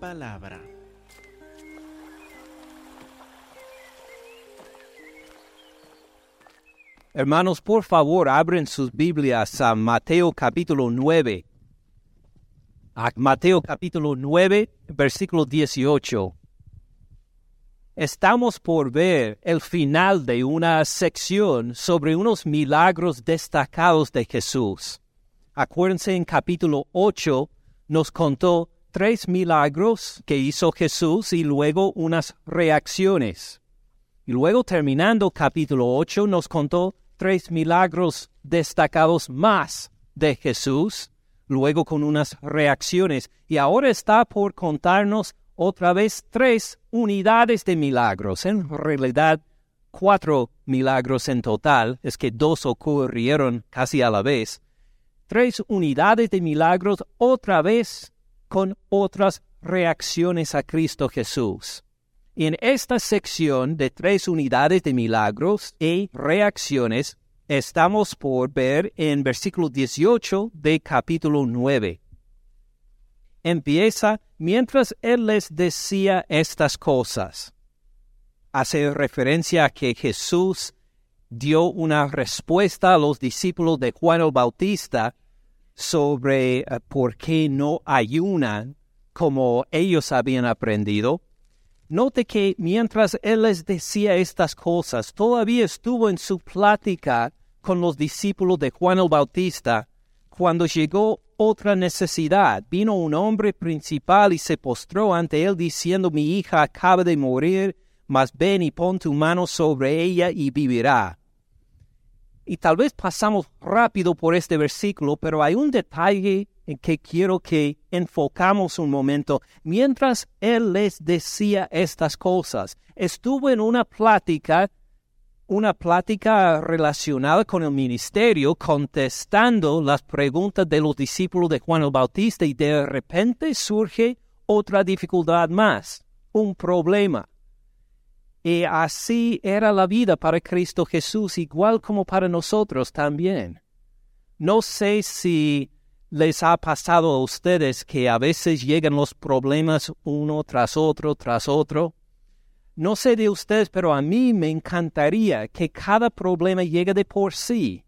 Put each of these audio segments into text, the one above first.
palabra. Hermanos, por favor, abren sus Biblias a Mateo capítulo 9. A Mateo capítulo 9, versículo 18. Estamos por ver el final de una sección sobre unos milagros destacados de Jesús. Acuérdense, en capítulo 8 nos contó tres milagros que hizo Jesús y luego unas reacciones. Y luego terminando capítulo 8 nos contó tres milagros destacados más de Jesús, luego con unas reacciones. Y ahora está por contarnos otra vez tres unidades de milagros. En realidad, cuatro milagros en total, es que dos ocurrieron casi a la vez. Tres unidades de milagros otra vez con otras reacciones a Cristo Jesús. En esta sección de tres unidades de milagros y reacciones, estamos por ver en versículo 18 de capítulo 9. Empieza mientras Él les decía estas cosas. Hace referencia a que Jesús dio una respuesta a los discípulos de Juan el Bautista sobre eh, por qué no ayunan como ellos habían aprendido. Note que mientras él les decía estas cosas, todavía estuvo en su plática con los discípulos de Juan el Bautista cuando llegó otra necesidad. Vino un hombre principal y se postró ante él diciendo, mi hija acaba de morir, mas ven y pon tu mano sobre ella y vivirá. Y tal vez pasamos rápido por este versículo, pero hay un detalle en que quiero que enfocamos un momento. Mientras él les decía estas cosas, estuvo en una plática, una plática relacionada con el ministerio, contestando las preguntas de los discípulos de Juan el Bautista y de repente surge otra dificultad más, un problema. Y así era la vida para Cristo Jesús, igual como para nosotros también. No sé si les ha pasado a ustedes que a veces llegan los problemas uno tras otro, tras otro. No sé de ustedes, pero a mí me encantaría que cada problema llegue de por sí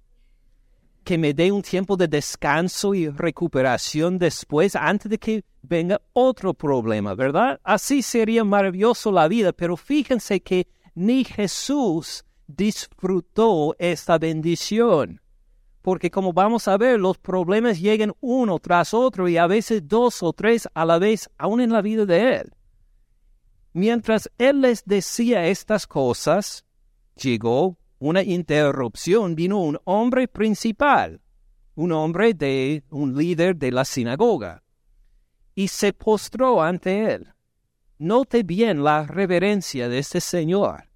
que me dé un tiempo de descanso y recuperación después antes de que venga otro problema, ¿verdad? Así sería maravilloso la vida, pero fíjense que ni Jesús disfrutó esta bendición. Porque como vamos a ver, los problemas llegan uno tras otro y a veces dos o tres a la vez, aún en la vida de Él. Mientras Él les decía estas cosas, llegó una interrupción, vino un hombre principal, un hombre de un líder de la sinagoga, y se postró ante él. Note bien la reverencia de este señor.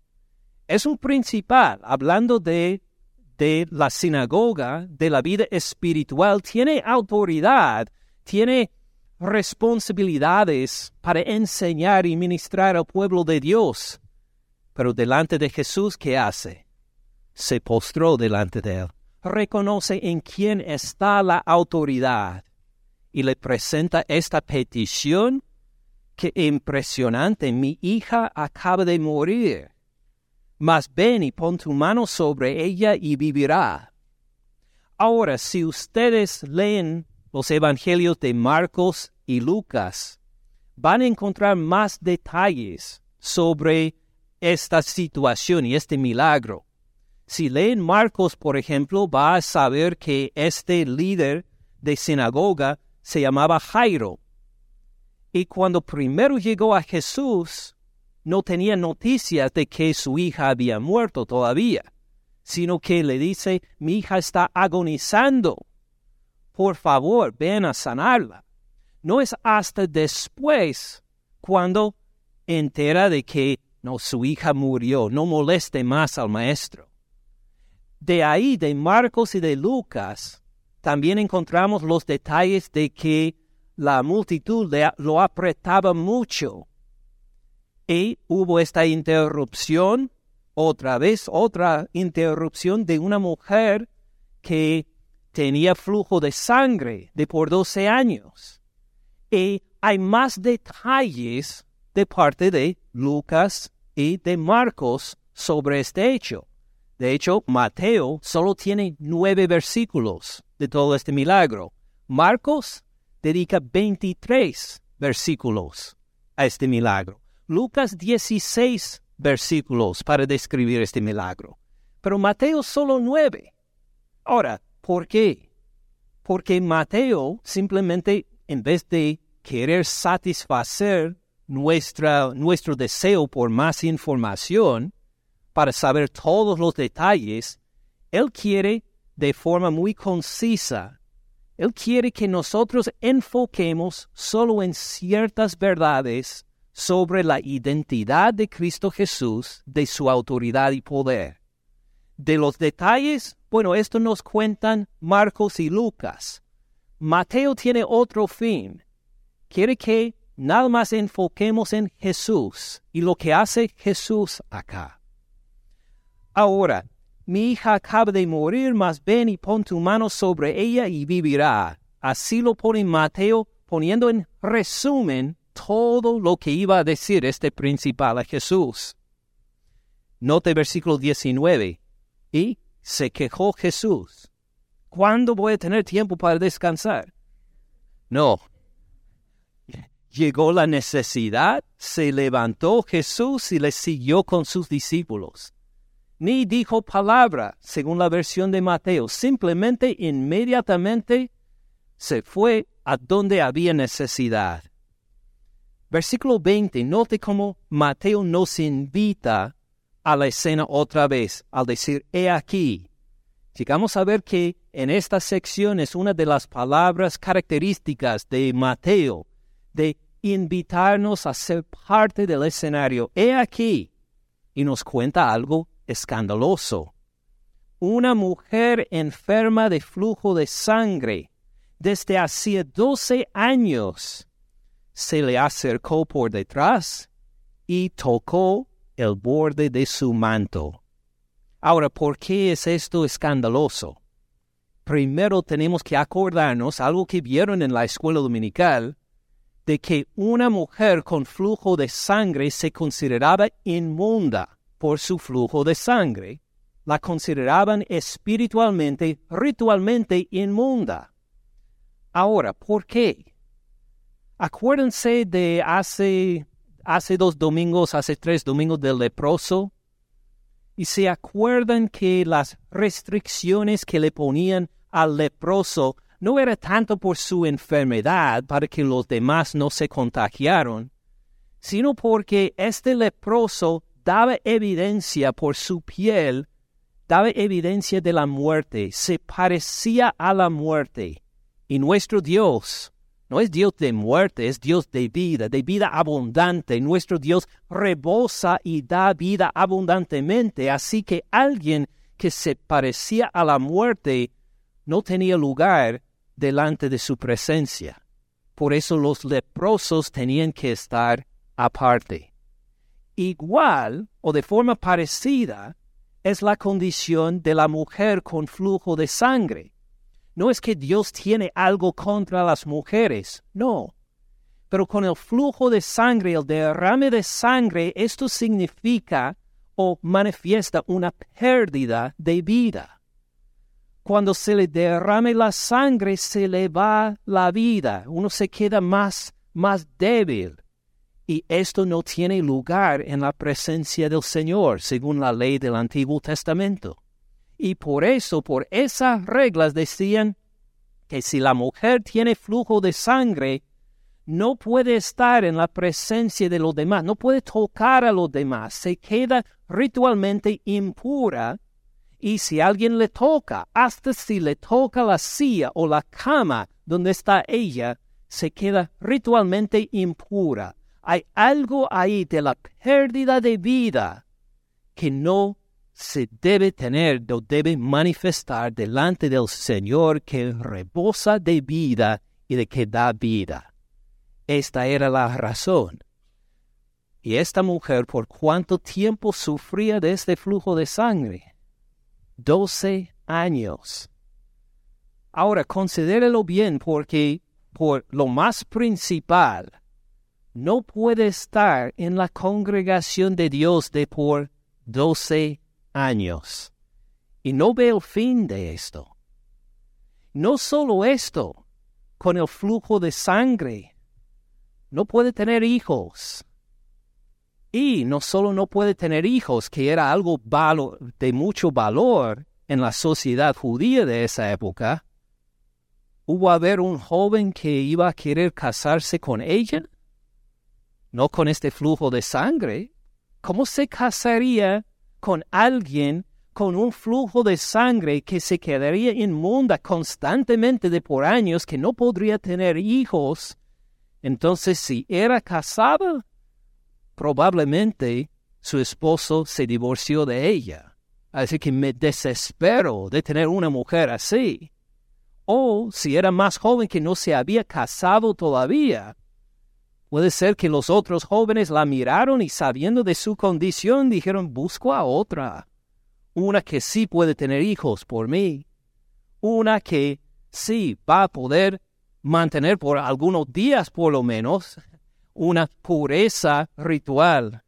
Es un principal, hablando de, de la sinagoga, de la vida espiritual, tiene autoridad, tiene responsabilidades para enseñar y ministrar al pueblo de Dios. Pero delante de Jesús, ¿qué hace? Se postró delante de él, reconoce en quién está la autoridad y le presenta esta petición que impresionante, mi hija acaba de morir, mas ven y pon tu mano sobre ella y vivirá. Ahora, si ustedes leen los evangelios de Marcos y Lucas, van a encontrar más detalles sobre esta situación y este milagro. Si leen Marcos, por ejemplo, va a saber que este líder de sinagoga se llamaba Jairo. Y cuando primero llegó a Jesús, no tenía noticias de que su hija había muerto todavía, sino que le dice, mi hija está agonizando. Por favor, ven a sanarla. No es hasta después cuando entera de que no, su hija murió, no moleste más al maestro. De ahí, de Marcos y de Lucas, también encontramos los detalles de que la multitud lo apretaba mucho. Y hubo esta interrupción, otra vez otra interrupción de una mujer que tenía flujo de sangre de por 12 años. Y hay más detalles de parte de Lucas y de Marcos sobre este hecho. De hecho, Mateo solo tiene nueve versículos de todo este milagro. Marcos dedica 23 versículos a este milagro. Lucas 16 versículos para describir este milagro. Pero Mateo solo nueve. Ahora, ¿por qué? Porque Mateo simplemente, en vez de querer satisfacer nuestra, nuestro deseo por más información, para saber todos los detalles, Él quiere de forma muy concisa, Él quiere que nosotros enfoquemos solo en ciertas verdades sobre la identidad de Cristo Jesús, de su autoridad y poder. De los detalles, bueno, esto nos cuentan Marcos y Lucas. Mateo tiene otro fin. Quiere que nada más enfoquemos en Jesús y lo que hace Jesús acá. Ahora, mi hija acaba de morir, mas ven y pon tu mano sobre ella y vivirá. Así lo pone Mateo, poniendo en resumen todo lo que iba a decir este principal a Jesús. Note versículo 19. Y se quejó Jesús. ¿Cuándo voy a tener tiempo para descansar? No. Llegó la necesidad, se levantó Jesús y le siguió con sus discípulos. Ni dijo palabra, según la versión de Mateo, simplemente inmediatamente se fue a donde había necesidad. Versículo 20, note cómo Mateo nos invita a la escena otra vez al decir, he aquí. Llegamos a ver que en esta sección es una de las palabras características de Mateo, de invitarnos a ser parte del escenario. He aquí. Y nos cuenta algo escandaloso. Una mujer enferma de flujo de sangre desde hacía doce años se le acercó por detrás y tocó el borde de su manto. Ahora, ¿por qué es esto escandaloso? Primero tenemos que acordarnos algo que vieron en la escuela dominical, de que una mujer con flujo de sangre se consideraba inmunda por su flujo de sangre. La consideraban espiritualmente, ritualmente inmunda. Ahora, ¿por qué? Acuérdense de hace, hace dos domingos, hace tres domingos del leproso. Y se acuerdan que las restricciones que le ponían al leproso no era tanto por su enfermedad para que los demás no se contagiaron, sino porque este leproso daba evidencia por su piel, daba evidencia de la muerte, se parecía a la muerte. Y nuestro Dios no es Dios de muerte, es Dios de vida, de vida abundante. Nuestro Dios rebosa y da vida abundantemente. Así que alguien que se parecía a la muerte no tenía lugar delante de su presencia. Por eso los leprosos tenían que estar aparte. Igual o de forma parecida es la condición de la mujer con flujo de sangre. No es que Dios tiene algo contra las mujeres, no. Pero con el flujo de sangre, el derrame de sangre, esto significa o manifiesta una pérdida de vida. Cuando se le derrame la sangre, se le va la vida, uno se queda más, más débil. Y esto no tiene lugar en la presencia del Señor, según la ley del Antiguo Testamento. Y por eso, por esas reglas decían que si la mujer tiene flujo de sangre, no puede estar en la presencia de los demás, no puede tocar a los demás, se queda ritualmente impura. Y si alguien le toca, hasta si le toca la silla o la cama donde está ella, se queda ritualmente impura. Hay algo ahí de la pérdida de vida que no se debe tener o debe manifestar delante del Señor que rebosa de vida y de que da vida. Esta era la razón. Y esta mujer, ¿por cuánto tiempo sufría de este flujo de sangre? Doce años. Ahora, considérelo bien porque por lo más principal, no puede estar en la congregación de Dios de por doce años. Y no ve el fin de esto. No solo esto, con el flujo de sangre, no puede tener hijos. Y no solo no puede tener hijos, que era algo de mucho valor en la sociedad judía de esa época, hubo a ver un joven que iba a querer casarse con ella, no con este flujo de sangre. ¿Cómo se casaría con alguien con un flujo de sangre que se quedaría inmunda constantemente de por años, que no podría tener hijos? Entonces, si era casada, probablemente su esposo se divorció de ella. Así que me desespero de tener una mujer así. O si era más joven que no se había casado todavía. Puede ser que los otros jóvenes la miraron y sabiendo de su condición dijeron, busco a otra. Una que sí puede tener hijos por mí. Una que sí va a poder mantener por algunos días por lo menos una pureza ritual.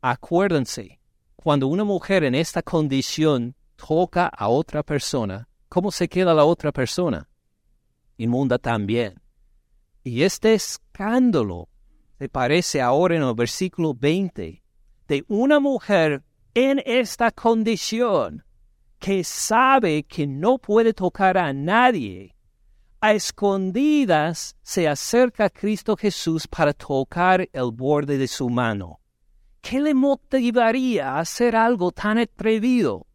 Acuérdense, cuando una mujer en esta condición toca a otra persona, ¿cómo se queda la otra persona? Inmunda también. Y este escándalo se parece ahora en el versículo 20 de una mujer en esta condición que sabe que no puede tocar a nadie. A escondidas se acerca a Cristo Jesús para tocar el borde de su mano. ¿Qué le motivaría a hacer algo tan atrevido?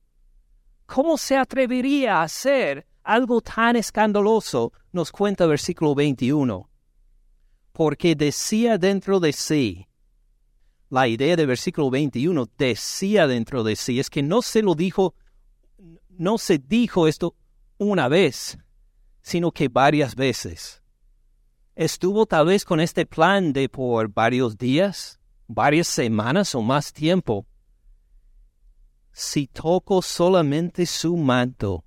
¿Cómo se atrevería a hacer algo tan escandaloso? Nos cuenta el versículo 21. Porque decía dentro de sí, la idea del versículo 21, decía dentro de sí, es que no se lo dijo, no se dijo esto una vez, sino que varias veces. Estuvo tal vez con este plan de por varios días, varias semanas o más tiempo, si toco solamente su manto,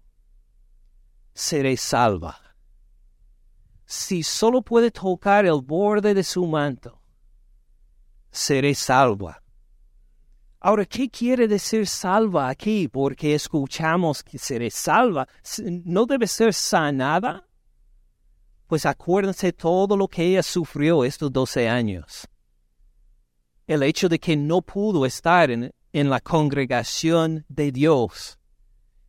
seré salva. Si solo puede tocar el borde de su manto, seré salva. Ahora, ¿qué quiere decir salva aquí? Porque escuchamos que seré salva. ¿No debe ser sanada? Pues acuérdense todo lo que ella sufrió estos doce años. El hecho de que no pudo estar en, en la congregación de Dios,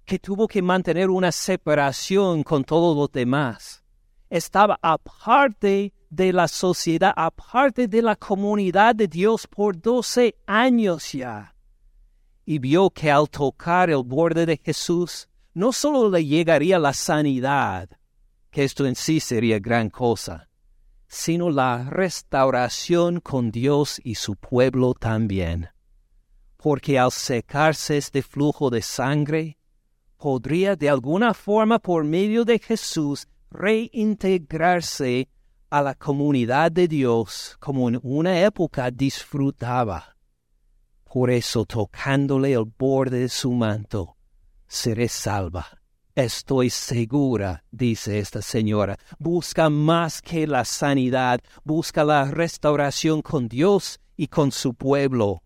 que tuvo que mantener una separación con todos los demás. Estaba aparte de la sociedad, aparte de la comunidad de Dios por doce años ya. Y vio que al tocar el borde de Jesús, no solo le llegaría la sanidad, que esto en sí sería gran cosa, sino la restauración con Dios y su pueblo también porque al secarse este flujo de sangre, podría de alguna forma por medio de Jesús reintegrarse a la comunidad de Dios como en una época disfrutaba. Por eso tocándole el borde de su manto, seré salva. Estoy segura, dice esta señora, busca más que la sanidad, busca la restauración con Dios y con su pueblo.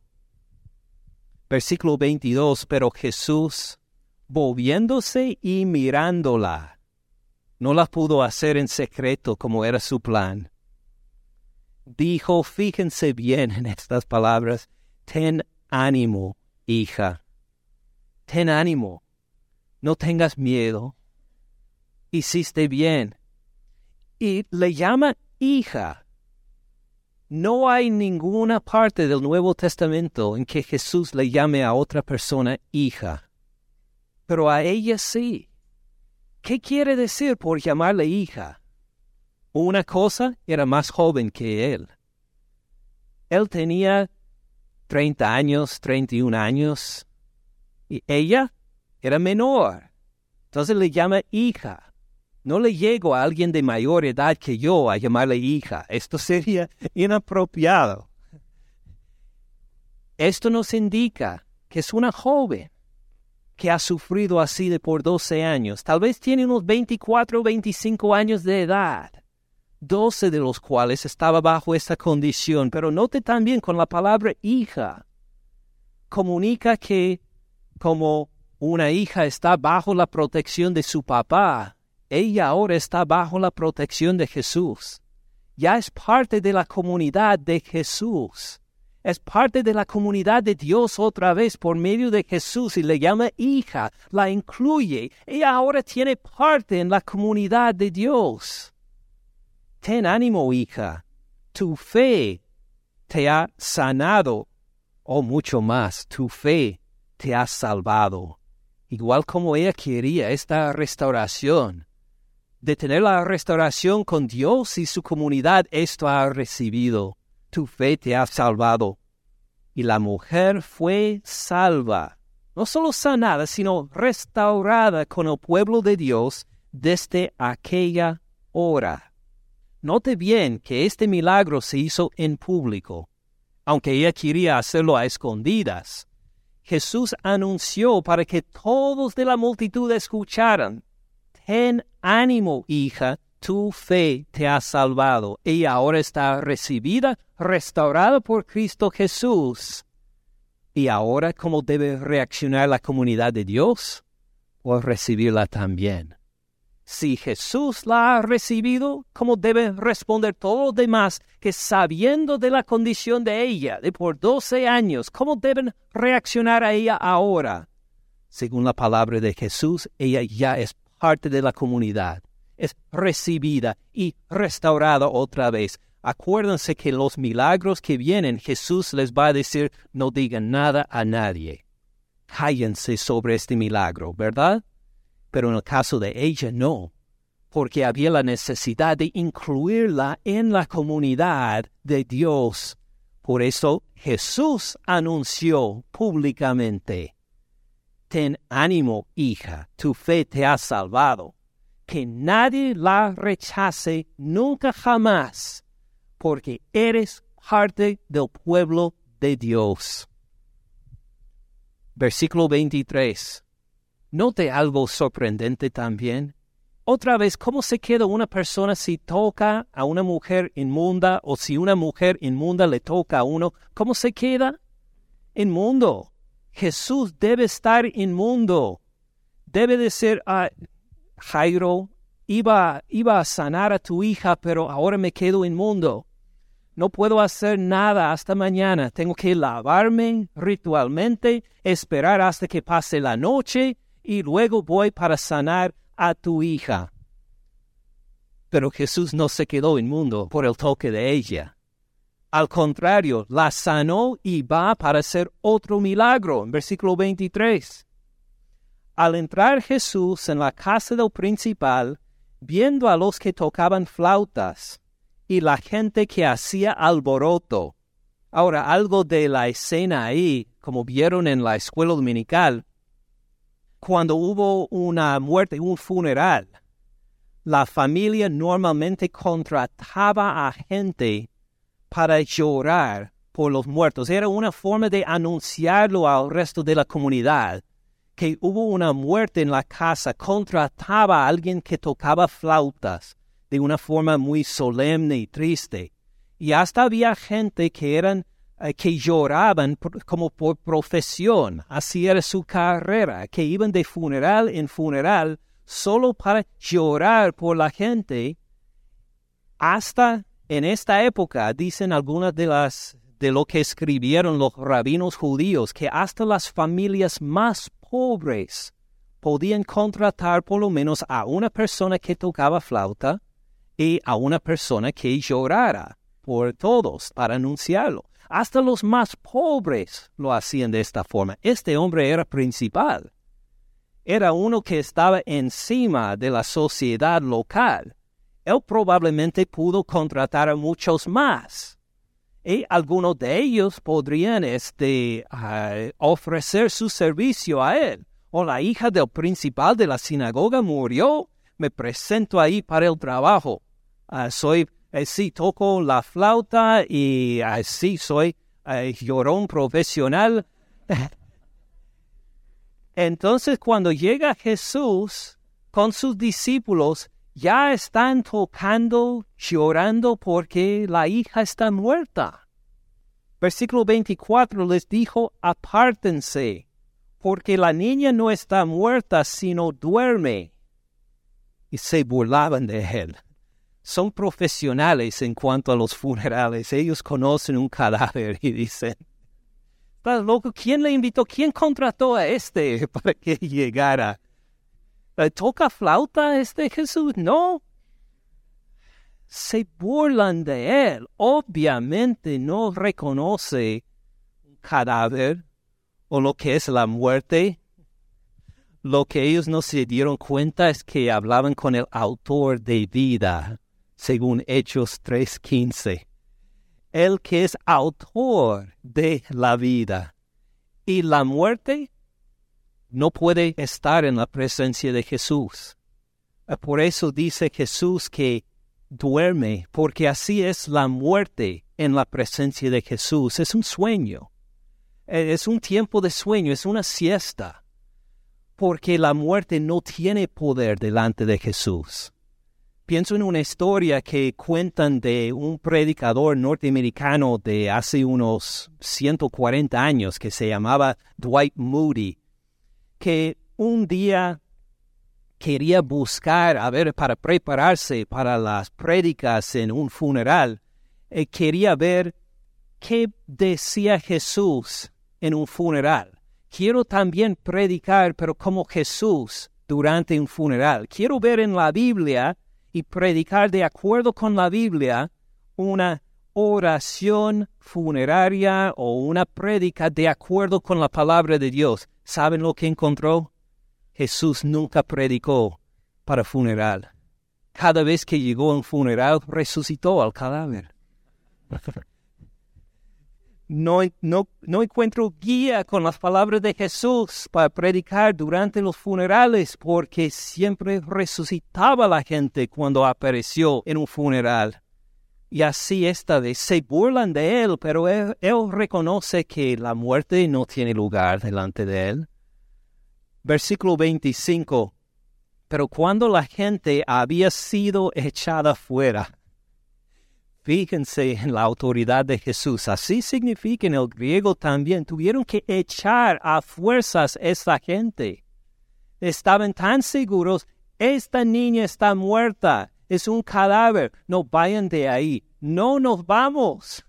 Versículo 22, pero Jesús, volviéndose y mirándola, no la pudo hacer en secreto como era su plan. Dijo, fíjense bien en estas palabras, ten ánimo, hija, ten ánimo, no tengas miedo, hiciste bien. Y le llama hija no hay ninguna parte del Nuevo Testamento en que Jesús le llame a otra persona hija, pero a ella sí. ¿Qué quiere decir por llamarle hija? Una cosa era más joven que él. Él tenía 30 años, 31 años, y ella era menor. Entonces le llama hija. No le llego a alguien de mayor edad que yo a llamarle hija. Esto sería inapropiado. Esto nos indica que es una joven que ha sufrido así de por 12 años. Tal vez tiene unos 24 o 25 años de edad. doce de los cuales estaba bajo esta condición. Pero note también con la palabra hija, comunica que como una hija está bajo la protección de su papá, ella ahora está bajo la protección de Jesús. Ya es parte de la comunidad de Jesús. Es parte de la comunidad de Dios otra vez por medio de Jesús y le llama hija, la incluye. Ella ahora tiene parte en la comunidad de Dios. Ten ánimo, hija. Tu fe te ha sanado, o mucho más, tu fe te ha salvado. Igual como ella quería esta restauración, de tener la restauración con Dios y su comunidad, esto ha recibido. Tu fe te ha salvado. Y la mujer fue salva, no solo sanada, sino restaurada con el pueblo de Dios desde aquella hora. Note bien que este milagro se hizo en público, aunque ella quería hacerlo a escondidas. Jesús anunció para que todos de la multitud escucharan Ten ánimo, hija, tu fe te ha salvado. Ella ahora está recibida, restaurada por Cristo Jesús. ¿Y ahora cómo debe reaccionar la comunidad de Dios? Por recibirla también. Si Jesús la ha recibido, ¿cómo deben responder todos los demás que sabiendo de la condición de ella, de por doce años, cómo deben reaccionar a ella ahora? Según la palabra de Jesús, ella ya es parte de la comunidad, es recibida y restaurada otra vez. Acuérdense que los milagros que vienen, Jesús les va a decir, no digan nada a nadie. Cállense sobre este milagro, ¿verdad? Pero en el caso de ella no, porque había la necesidad de incluirla en la comunidad de Dios. Por eso Jesús anunció públicamente, Ten ánimo, hija, tu fe te ha salvado. Que nadie la rechace nunca jamás, porque eres parte del pueblo de Dios. Versículo 23. Note algo sorprendente también. Otra vez, ¿cómo se queda una persona si toca a una mujer inmunda o si una mujer inmunda le toca a uno? ¿Cómo se queda? Inmundo. Jesús debe estar inmundo. Debe de ser, ah, Jairo, iba, iba a sanar a tu hija, pero ahora me quedo inmundo. No puedo hacer nada hasta mañana. Tengo que lavarme ritualmente, esperar hasta que pase la noche y luego voy para sanar a tu hija. Pero Jesús no se quedó inmundo por el toque de ella. Al contrario, la sanó y va para hacer otro milagro. En versículo 23. Al entrar Jesús en la casa del principal, viendo a los que tocaban flautas y la gente que hacía alboroto. Ahora, algo de la escena ahí, como vieron en la escuela dominical, cuando hubo una muerte, un funeral, la familia normalmente contrataba a gente para llorar por los muertos. Era una forma de anunciarlo al resto de la comunidad que hubo una muerte en la casa. Contrataba a alguien que tocaba flautas de una forma muy solemne y triste. Y hasta había gente que eran eh, que lloraban como por profesión, así era su carrera, que iban de funeral en funeral solo para llorar por la gente hasta en esta época, dicen algunas de las de lo que escribieron los rabinos judíos, que hasta las familias más pobres podían contratar por lo menos a una persona que tocaba flauta y a una persona que llorara por todos para anunciarlo. Hasta los más pobres lo hacían de esta forma. Este hombre era principal. Era uno que estaba encima de la sociedad local él probablemente pudo contratar a muchos más. Y algunos de ellos podrían este, uh, ofrecer su servicio a él. O la hija del principal de la sinagoga murió, me presento ahí para el trabajo. Uh, soy, eh, toco la flauta y así uh, soy eh, llorón profesional. Entonces cuando llega Jesús con sus discípulos, ya están tocando, llorando porque la hija está muerta. Versículo 24 les dijo, apártense, porque la niña no está muerta, sino duerme. Y se burlaban de él. Son profesionales en cuanto a los funerales. Ellos conocen un cadáver y dicen, ¿estás loco? ¿Quién le invitó? ¿Quién contrató a este para que llegara? ¿Toca flauta este Jesús? No. Se burlan de él. Obviamente no reconoce un cadáver o lo que es la muerte. Lo que ellos no se dieron cuenta es que hablaban con el autor de vida, según Hechos 3.15. El que es autor de la vida. Y la muerte no puede estar en la presencia de Jesús. Ah, por eso dice Jesús que duerme, porque así es la muerte en la presencia de Jesús. Es un sueño. Eh, es un tiempo de sueño, es una siesta. Porque la muerte no tiene poder delante de Jesús. Pienso en una historia que cuentan de un predicador norteamericano de hace unos 140 años que se llamaba Dwight Moody que un día quería buscar, a ver, para prepararse para las prédicas en un funeral, eh, quería ver qué decía Jesús en un funeral. Quiero también predicar, pero como Jesús durante un funeral. Quiero ver en la Biblia y predicar de acuerdo con la Biblia una oración funeraria o una prédica de acuerdo con la palabra de Dios. ¿Saben lo que encontró? Jesús nunca predicó para funeral. Cada vez que llegó a un funeral, resucitó al cadáver. No, no, no, encuentro guía con las palabras de Jesús para predicar durante los funerales porque siempre resucitaba la gente cuando apareció en un funeral. Y así esta vez se burlan de él, pero él, reconoce que la muerte no tiene lugar delante de él. Versículo 25. Pero cuando la gente había sido echada fuera, fíjense en la autoridad de Jesús. Así significa en el griego también. Tuvieron que echar a fuerzas esta gente. Estaban tan seguros, esta niña está muerta es un cadáver, no vayan de ahí, no nos vamos.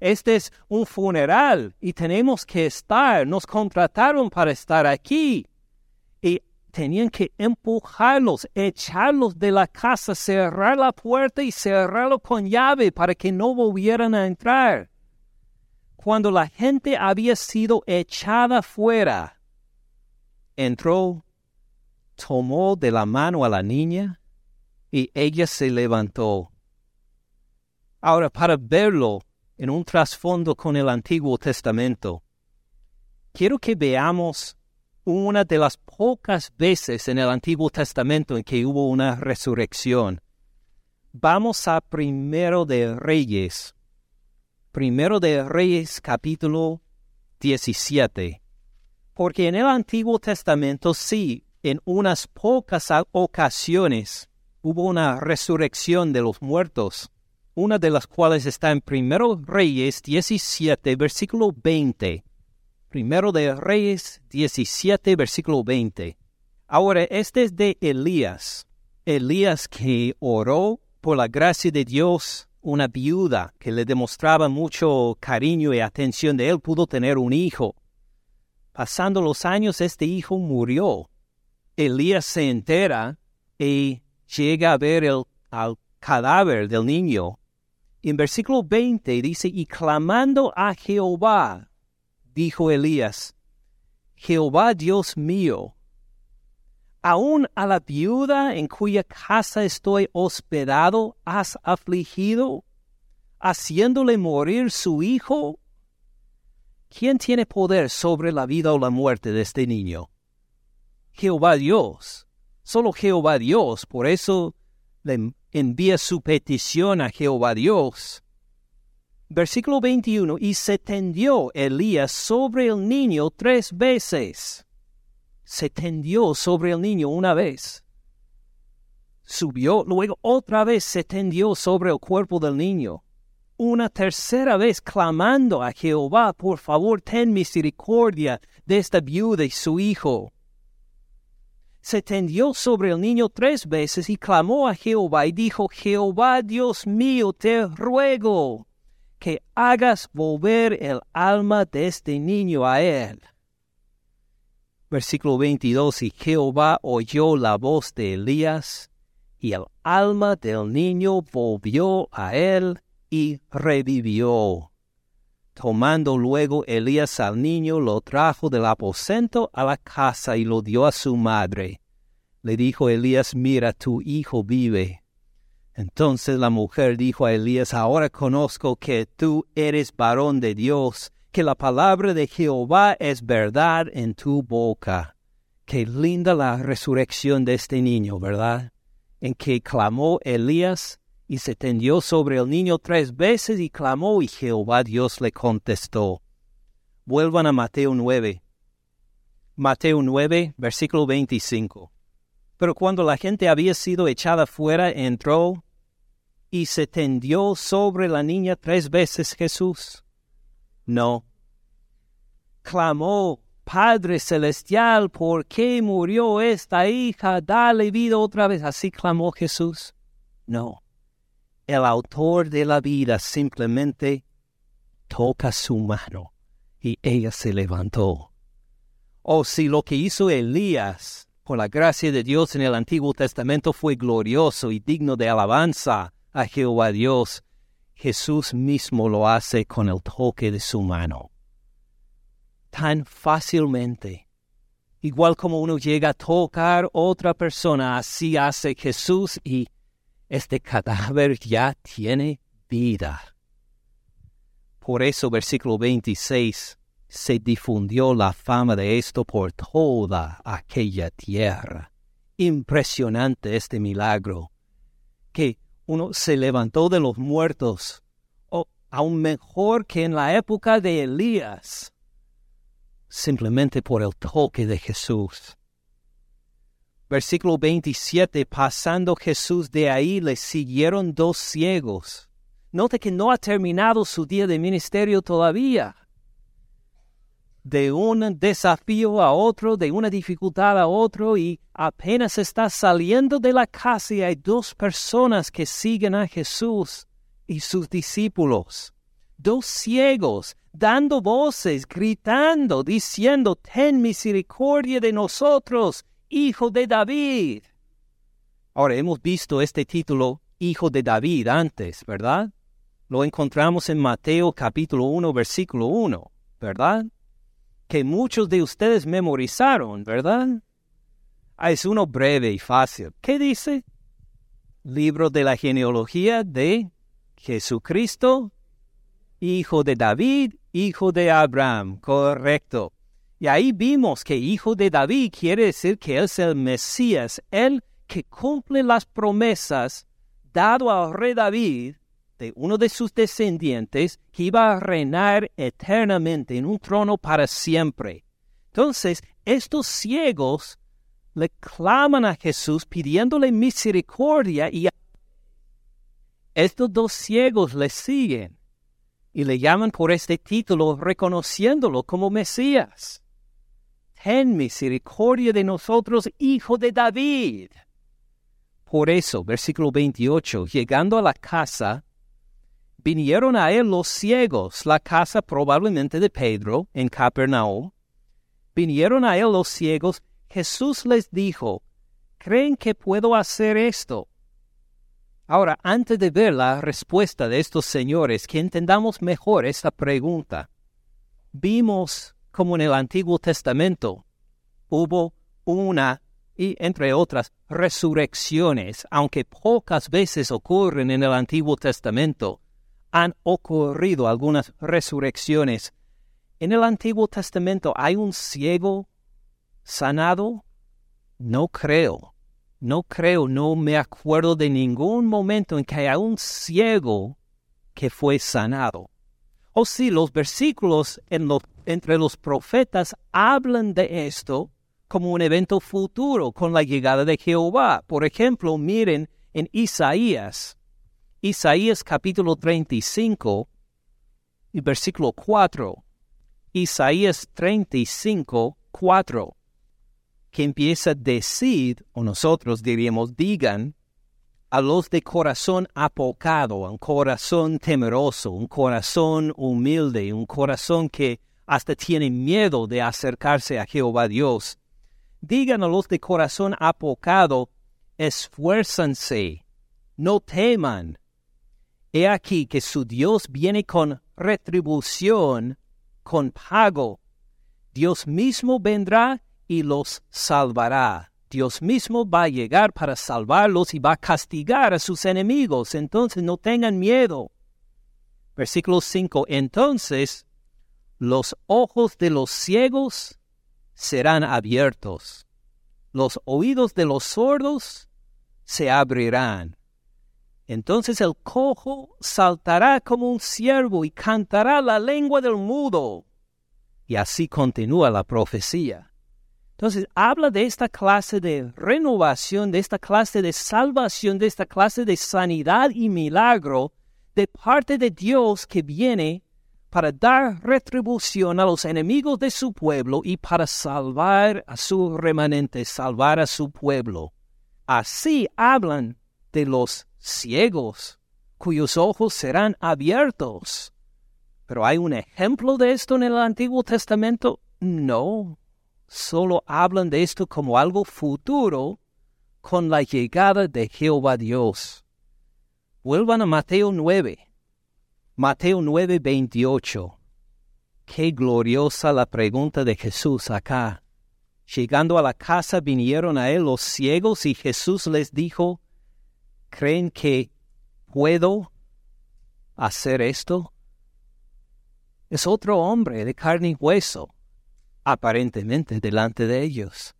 Este es un funeral y tenemos que estar, nos contrataron para estar aquí. Y tenían que empujarlos, echarlos de la casa, cerrar la puerta y cerrarlo con llave para que no volvieran a entrar. Cuando la gente había sido echada fuera, entró, tomó de la mano a la niña y ella se levantó. Ahora, para verlo en un trasfondo con el Antiguo Testamento, quiero que veamos una de las pocas veces en el Antiguo Testamento en que hubo una resurrección. Vamos a Primero de Reyes. Primero de Reyes capítulo 17. Porque en el Antiguo Testamento sí, en unas pocas ocasiones, hubo una resurrección de los muertos, una de las cuales está en Primero Reyes 17, versículo 20. Primero de Reyes 17, versículo 20. Ahora, este es de Elías. Elías que oró por la gracia de Dios, una viuda que le demostraba mucho cariño y atención de él, pudo tener un hijo. Pasando los años, este hijo murió. Elías se entera y llega a ver el al cadáver del niño. En versículo 20 dice, y clamando a Jehová, dijo Elías, Jehová Dios mío, aún a la viuda en cuya casa estoy hospedado has afligido, haciéndole morir su hijo. ¿Quién tiene poder sobre la vida o la muerte de este niño? Jehová Dios. Solo Jehová Dios, por eso le envía su petición a Jehová Dios. Versículo 21, y se tendió Elías sobre el niño tres veces. Se tendió sobre el niño una vez. subió, luego otra vez se tendió sobre el cuerpo del niño. Una tercera vez clamando a Jehová, por favor, ten misericordia de esta viuda y su hijo. Se tendió sobre el niño tres veces y clamó a Jehová y dijo, Jehová Dios mío, te ruego que hagas volver el alma de este niño a él. Versículo 22, y Jehová oyó la voz de Elías, y el alma del niño volvió a él y revivió. Tomando luego Elías al niño, lo trajo del aposento a la casa y lo dio a su madre. Le dijo Elías, mira, tu hijo vive. Entonces la mujer dijo a Elías, ahora conozco que tú eres varón de Dios, que la palabra de Jehová es verdad en tu boca. Qué linda la resurrección de este niño, ¿verdad? En que clamó Elías y se tendió sobre el niño tres veces y clamó y Jehová Dios le contestó. Vuelvan a Mateo 9. Mateo 9, versículo 25. Pero cuando la gente había sido echada fuera, entró y se tendió sobre la niña tres veces Jesús? No. Clamó, Padre Celestial, ¿por qué murió esta hija? Dale vida otra vez. Así clamó Jesús. No. El autor de la vida simplemente toca su mano y ella se levantó. O si lo que hizo Elías, por la gracia de Dios en el Antiguo Testamento, fue glorioso y digno de alabanza, a Jehová Dios, Jesús mismo lo hace con el toque de su mano. Tan fácilmente. Igual como uno llega a tocar otra persona, así hace Jesús y este cadáver ya tiene vida. Por eso, versículo 26, se difundió la fama de esto por toda aquella tierra. Impresionante este milagro, que uno se levantó de los muertos, o aún mejor que en la época de Elías, simplemente por el toque de Jesús. Versículo 27, pasando Jesús de ahí, le siguieron dos ciegos. Note que no ha terminado su día de ministerio todavía de un desafío a otro, de una dificultad a otro, y apenas está saliendo de la casa y hay dos personas que siguen a Jesús y sus discípulos. Dos ciegos, dando voces, gritando, diciendo, Ten misericordia de nosotros, hijo de David. Ahora hemos visto este título, Hijo de David, antes, ¿verdad? Lo encontramos en Mateo capítulo 1, versículo 1, ¿verdad? que muchos de ustedes memorizaron, ¿verdad? Ah, es uno breve y fácil. ¿Qué dice? Libro de la genealogía de Jesucristo, hijo de David, hijo de Abraham. Correcto. Y ahí vimos que hijo de David quiere decir que es el Mesías, el que cumple las promesas dado al rey David de uno de sus descendientes que iba a reinar eternamente en un trono para siempre. Entonces, estos ciegos le claman a Jesús pidiéndole misericordia y estos dos ciegos le siguen y le llaman por este título reconociéndolo como Mesías. Ten misericordia de nosotros, hijo de David. Por eso, versículo 28, llegando a la casa, vinieron a él los ciegos, la casa probablemente de Pedro en Capernaum. Vinieron a él los ciegos, Jesús les dijo, ¿creen que puedo hacer esto? Ahora, antes de ver la respuesta de estos señores, que entendamos mejor esta pregunta, vimos como en el Antiguo Testamento hubo una y entre otras resurrecciones, aunque pocas veces ocurren en el Antiguo Testamento han ocurrido algunas resurrecciones. ¿En el Antiguo Testamento hay un ciego sanado? No creo. No creo, no me acuerdo de ningún momento en que haya un ciego que fue sanado. O si los versículos entre los profetas hablan de esto, como un evento futuro con la llegada de Jehová. Por ejemplo, miren en Isaías, Isaías capítulo 35 y versículo 4. Isaías 35, 4, que empieza a decir, o nosotros diríamos, digan, a los de corazón apocado, un corazón temeroso, un corazón humilde, un corazón que hasta tiene miedo de acercarse a Jehová Dios. Digan a los de corazón apocado, esfuérzanse, no teman. He aquí que su Dios viene con retribución, con pago. Dios mismo vendrá y los salvará. Dios mismo va a llegar para salvarlos y va a castigar a sus enemigos. Entonces no tengan miedo. Versículo 5. Entonces los ojos de los ciegos serán abiertos. Los oídos de los sordos se abrirán. Entonces el cojo saltará como un ciervo y cantará la lengua del mudo. Y así continúa la profecía. Entonces, habla de esta clase de renovación, de esta clase de salvación, de esta clase de sanidad y milagro de parte de Dios que viene para dar retribución a los enemigos de su pueblo y para salvar a su remanente, salvar a su pueblo. Así hablan de los ciegos, cuyos ojos serán abiertos. Pero ¿hay un ejemplo de esto en el Antiguo Testamento? No, solo hablan de esto como algo futuro con la llegada de Jehová Dios. Vuelvan a Mateo 9. Mateo 9, 28. Qué gloriosa la pregunta de Jesús acá. Llegando a la casa vinieron a él los ciegos y Jesús les dijo, ¿creen que puedo hacer esto? Es otro hombre de carne y hueso aparentemente delante de ellos.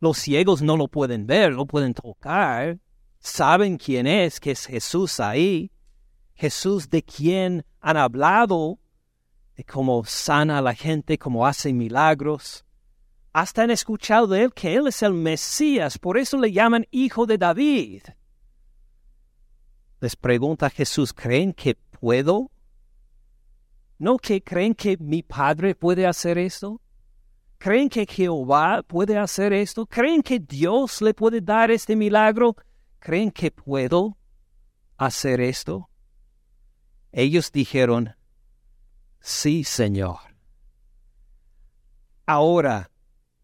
Los ciegos no lo pueden ver, lo pueden tocar, saben quién es, que es Jesús ahí, Jesús de quien han hablado, de cómo sana a la gente, cómo hace milagros. Hasta han escuchado de él que él es el Mesías, por eso le llaman Hijo de David. Les pregunta Jesús, ¿creen que puedo? ¿No que creen que mi Padre puede hacer eso? ¿Creen que Jehová puede hacer esto? ¿Creen que Dios le puede dar este milagro? ¿Creen que puedo hacer esto? Ellos dijeron, sí, Señor. Ahora,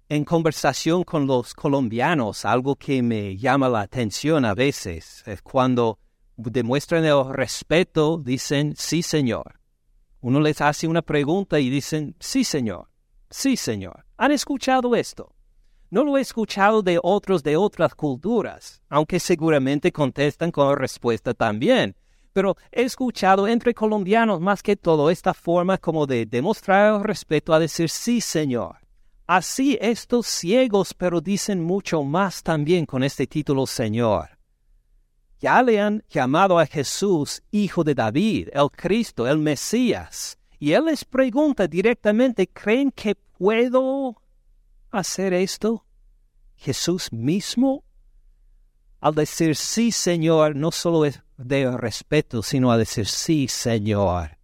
en conversación con los colombianos, algo que me llama la atención a veces es cuando demuestran el respeto, dicen, sí, Señor. Uno les hace una pregunta y dicen, sí, Señor. Sí, Señor. ¿Han escuchado esto? No lo he escuchado de otros de otras culturas, aunque seguramente contestan con respuesta también. Pero he escuchado entre colombianos más que todo esta forma como de demostrar respeto a decir sí, Señor. Así estos ciegos, pero dicen mucho más también con este título Señor. Ya le han llamado a Jesús Hijo de David, el Cristo, el Mesías. Y él les pregunta directamente, ¿creen que puedo hacer esto? Jesús mismo, al decir sí, Señor, no solo es de respeto, sino al decir sí, Señor.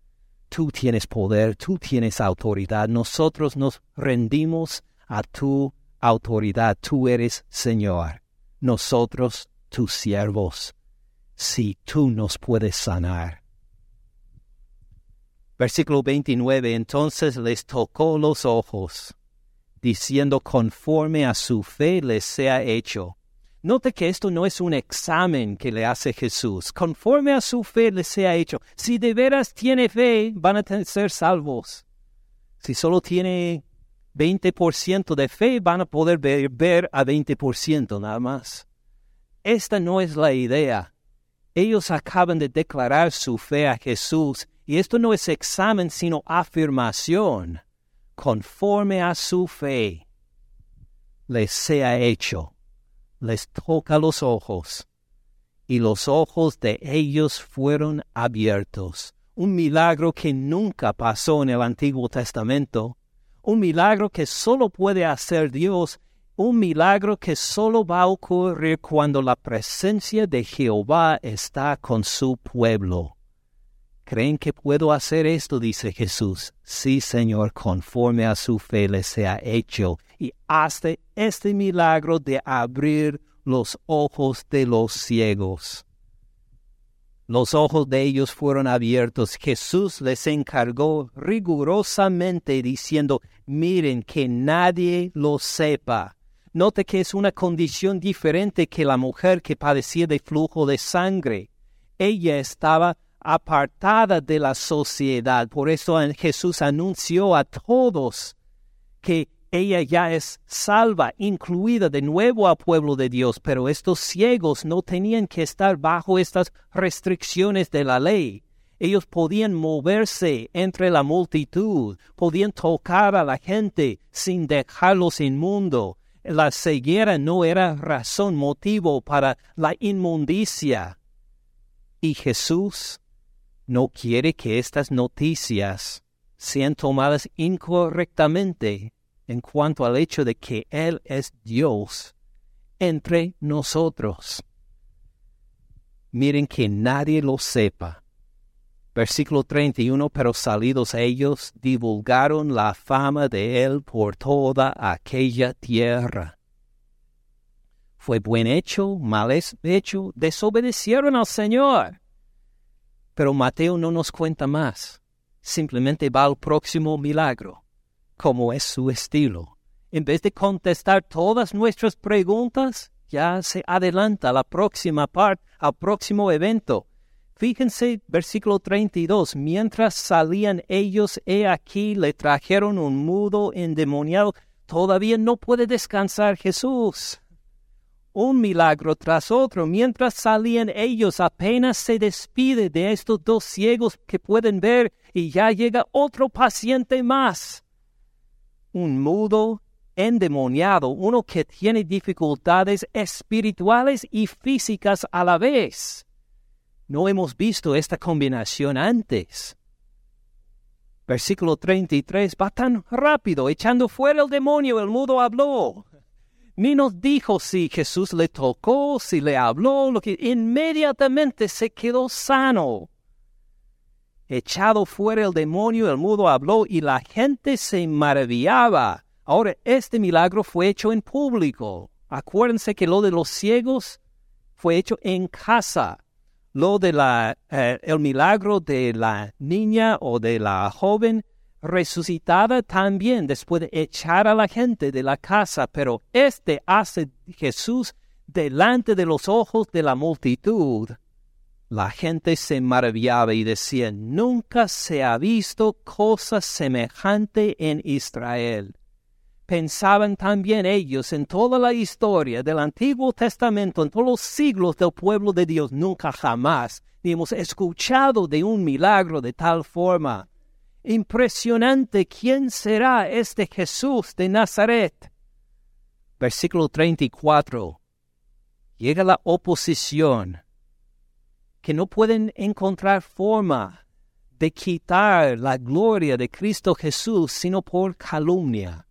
Tú tienes poder, tú tienes autoridad, nosotros nos rendimos a tu autoridad, tú eres Señor, nosotros tus siervos, si tú nos puedes sanar. Versículo 29. Entonces les tocó los ojos, diciendo conforme a su fe les sea hecho. Note que esto no es un examen que le hace Jesús. Conforme a su fe les sea hecho. Si de veras tiene fe, van a ser salvos. Si solo tiene 20% de fe, van a poder ver, ver a 20% nada más. Esta no es la idea. Ellos acaban de declarar su fe a Jesús y esto no es examen, sino afirmación. Conforme a su fe, les sea hecho. Les toca los ojos. Y los ojos de ellos fueron abiertos. Un milagro que nunca pasó en el Antiguo Testamento. Un milagro que solo puede hacer Dios un milagro que solo va a ocurrir cuando la presencia de Jehová está con su pueblo. ¿Creen que puedo hacer esto? dice Jesús. Sí, Señor, conforme a su fe le sea hecho. Y hazte este milagro de abrir los ojos de los ciegos. Los ojos de ellos fueron abiertos. Jesús les encargó rigurosamente diciendo, miren que nadie lo sepa. Note que es una condición diferente que la mujer que padecía de flujo de sangre. Ella estaba apartada de la sociedad. Por eso Jesús anunció a todos que ella ya es salva, incluida de nuevo al pueblo de Dios, pero estos ciegos no tenían que estar bajo estas restricciones de la ley. Ellos podían moverse entre la multitud, podían tocar a la gente sin dejarlos inmundo. La ceguera no era razón, motivo para la inmundicia. Y Jesús no quiere que estas noticias sean tomadas incorrectamente en cuanto al hecho de que Él es Dios entre nosotros. Miren que nadie lo sepa. Versículo 31, pero salidos ellos divulgaron la fama de Él por toda aquella tierra. Fue buen hecho, mal hecho, desobedecieron al Señor. Pero Mateo no nos cuenta más, simplemente va al próximo milagro, como es su estilo. En vez de contestar todas nuestras preguntas, ya se adelanta a la próxima parte, al próximo evento. Fíjense, versículo 32, mientras salían ellos, he aquí le trajeron un mudo endemoniado. Todavía no puede descansar Jesús un milagro tras otro. Mientras salían ellos, apenas se despide de estos dos ciegos que pueden ver y ya llega otro paciente más. Un mudo endemoniado, uno que tiene dificultades espirituales y físicas a la vez. No hemos visto esta combinación antes. Versículo 33 va tan rápido, echando fuera el demonio, el mudo habló ni nos dijo si Jesús le tocó, si le habló, lo que inmediatamente se quedó sano. Echado fuera el demonio, el mudo habló y la gente se maravillaba. Ahora, este milagro fue hecho en público. Acuérdense que lo de los ciegos fue hecho en casa. Lo de la, eh, el milagro de la niña o de la joven resucitada también después de echar a la gente de la casa, pero este hace Jesús delante de los ojos de la multitud. La gente se maravillaba y decía, nunca se ha visto cosa semejante en Israel. Pensaban también ellos en toda la historia del Antiguo Testamento, en todos los siglos del pueblo de Dios, nunca jamás ni hemos escuchado de un milagro de tal forma. Impresionante, ¿quién será este Jesús de Nazaret? Versículo 34. Llega la oposición, que no pueden encontrar forma de quitar la gloria de Cristo Jesús sino por calumnia,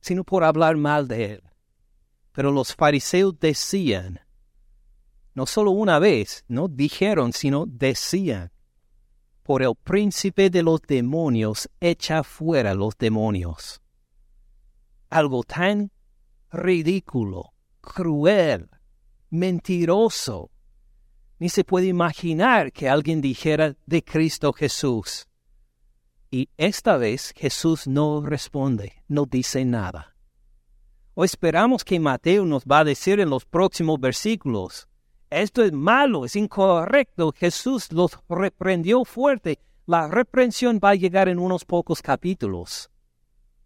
sino por hablar mal de él. Pero los fariseos decían, no solo una vez, no dijeron, sino decían, por el príncipe de los demonios echa fuera los demonios. Algo tan ridículo, cruel, mentiroso. Ni se puede imaginar que alguien dijera de Cristo Jesús. Y esta vez Jesús no responde, no dice nada. O esperamos que Mateo nos va a decir en los próximos versículos, esto es malo, es incorrecto. Jesús los reprendió fuerte. La reprensión va a llegar en unos pocos capítulos.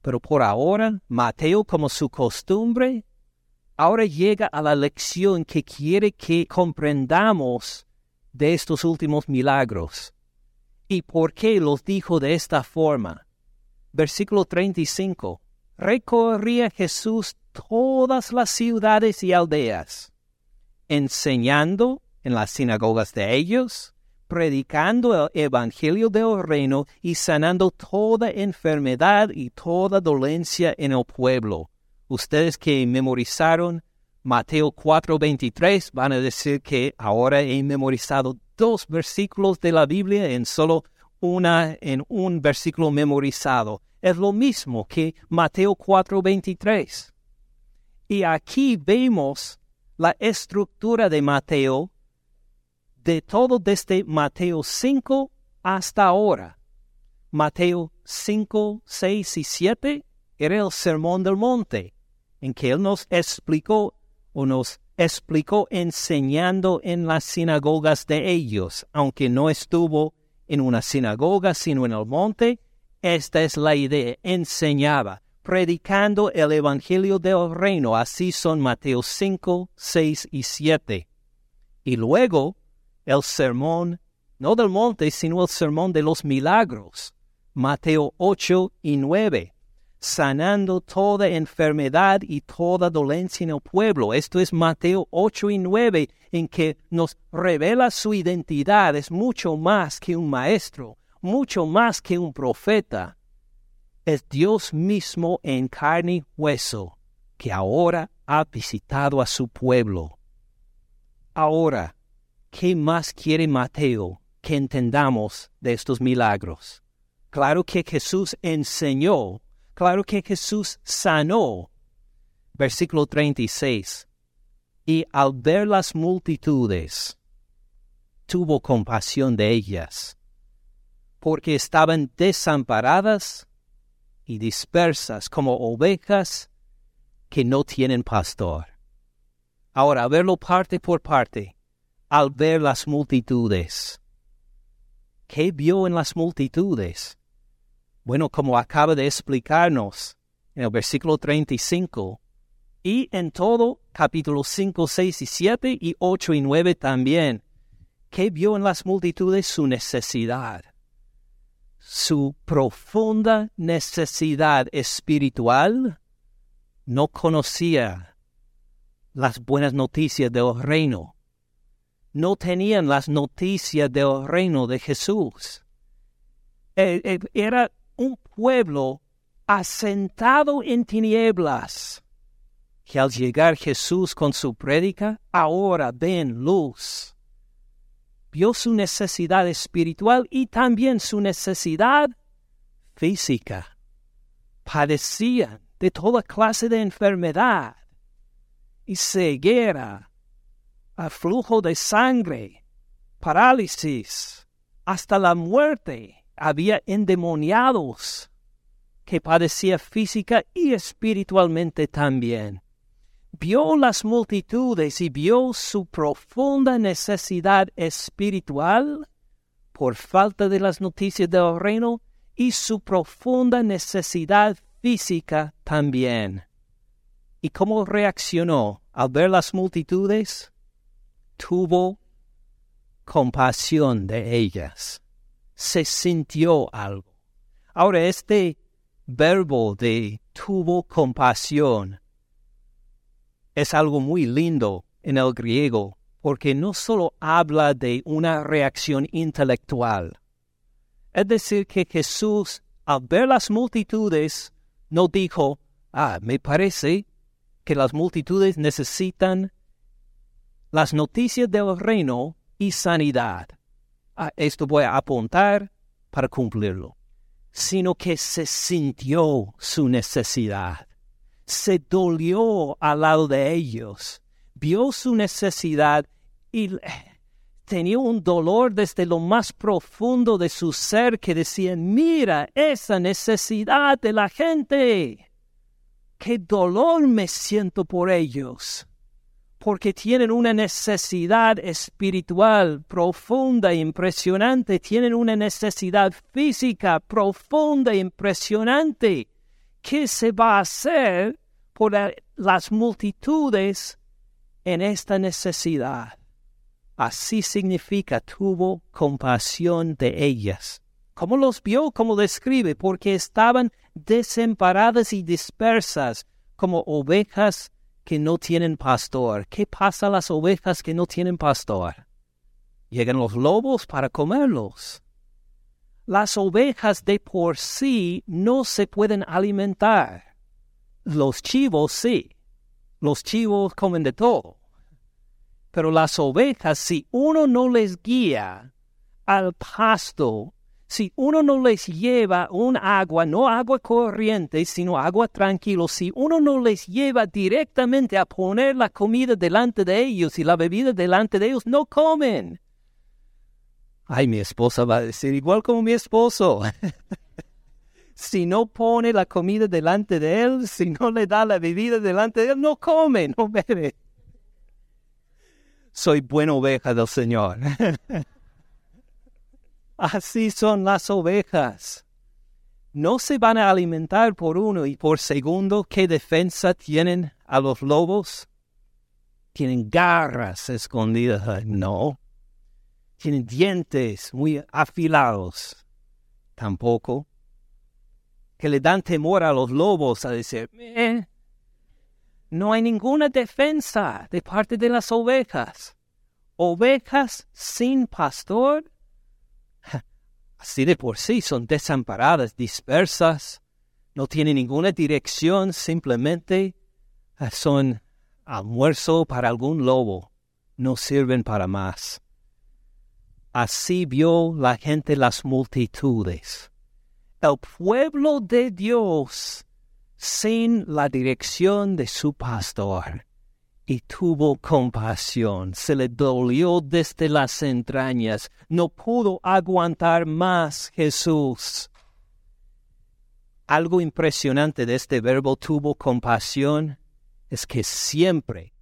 Pero por ahora, Mateo, como su costumbre, ahora llega a la lección que quiere que comprendamos de estos últimos milagros. ¿Y por qué los dijo de esta forma? Versículo 35. Recorría Jesús todas las ciudades y aldeas enseñando en las sinagogas de ellos, predicando el Evangelio del reino y sanando toda enfermedad y toda dolencia en el pueblo. Ustedes que memorizaron Mateo 4:23 van a decir que ahora he memorizado dos versículos de la Biblia en solo una en un versículo memorizado. Es lo mismo que Mateo 4:23. Y aquí vemos la estructura de Mateo de todo desde Mateo 5 hasta ahora. Mateo 5, 6 y 7 era el sermón del monte, en que él nos explicó o nos explicó enseñando en las sinagogas de ellos, aunque no estuvo en una sinagoga, sino en el monte. Esta es la idea, enseñaba, predicando el Evangelio del reino. Así son Mateo 5, 6 y 7. Y luego el sermón, no del monte, sino el sermón de los milagros. Mateo 8 y 9 sanando toda enfermedad y toda dolencia en el pueblo. Esto es Mateo 8 y 9, en que nos revela su identidad. Es mucho más que un maestro, mucho más que un profeta. Es Dios mismo en carne y hueso, que ahora ha visitado a su pueblo. Ahora, ¿qué más quiere Mateo que entendamos de estos milagros? Claro que Jesús enseñó Claro que Jesús sanó. Versículo 36. Y al ver las multitudes, tuvo compasión de ellas, porque estaban desamparadas y dispersas como ovejas que no tienen pastor. Ahora, a verlo parte por parte, al ver las multitudes. ¿Qué vio en las multitudes? Bueno, como acaba de explicarnos en el versículo 35, y en todo capítulo 5, 6 y 7 y 8 y 9 también, que vio en las multitudes su necesidad, su profunda necesidad espiritual, no conocía las buenas noticias del reino, no tenían las noticias del reino de Jesús. Eh, eh, era un pueblo asentado en tinieblas, que al llegar Jesús con su prédica, ahora ven luz. Vio su necesidad espiritual y también su necesidad física. Padecían de toda clase de enfermedad y ceguera, aflujo de sangre, parálisis, hasta la muerte había endemoniados que padecía física y espiritualmente también. Vio las multitudes y vio su profunda necesidad espiritual por falta de las noticias del reino y su profunda necesidad física también. ¿Y cómo reaccionó al ver las multitudes? Tuvo compasión de ellas se sintió algo. Ahora, este verbo de tuvo compasión es algo muy lindo en el griego, porque no solo habla de una reacción intelectual. Es decir, que Jesús, al ver las multitudes, no dijo, ah, me parece que las multitudes necesitan las noticias del reino y sanidad. Esto voy a apuntar para cumplirlo, sino que se sintió su necesidad, se dolió al lado de ellos, vio su necesidad y tenía un dolor desde lo más profundo de su ser que decía, mira esa necesidad de la gente, qué dolor me siento por ellos porque tienen una necesidad espiritual profunda e impresionante, tienen una necesidad física profunda e impresionante. ¿Qué se va a hacer por las multitudes en esta necesidad? Así significa tuvo compasión de ellas. ¿Cómo los vio? ¿Cómo describe? Porque estaban desamparadas y dispersas como ovejas que no tienen pastor. ¿Qué pasa a las ovejas que no tienen pastor? Llegan los lobos para comerlos. Las ovejas de por sí no se pueden alimentar. los chivos sí, los chivos comen de todo. Pero las ovejas, si uno no les guía al pasto, si uno no les lleva un agua, no agua corriente, sino agua tranquilo, si uno no les lleva directamente a poner la comida delante de ellos y la bebida delante de ellos, no comen. Ay, mi esposa va a decir igual como mi esposo. si no pone la comida delante de él, si no le da la bebida delante de él, no come, no bebe. Soy buena oveja del Señor. Así son las ovejas. No se van a alimentar por uno y por segundo. ¿Qué defensa tienen a los lobos? Tienen garras escondidas. No. Tienen dientes muy afilados. Tampoco que le dan temor a los lobos a decir, eh, no hay ninguna defensa de parte de las ovejas. Ovejas sin pastor, así de por sí son desamparadas, dispersas, no tienen ninguna dirección, simplemente eh, son almuerzo para algún lobo, no sirven para más. Así vio la gente las multitudes el pueblo de Dios sin la dirección de su pastor. Y tuvo compasión, se le dolió desde las entrañas, no pudo aguantar más Jesús. Algo impresionante de este verbo tuvo compasión es que siempre,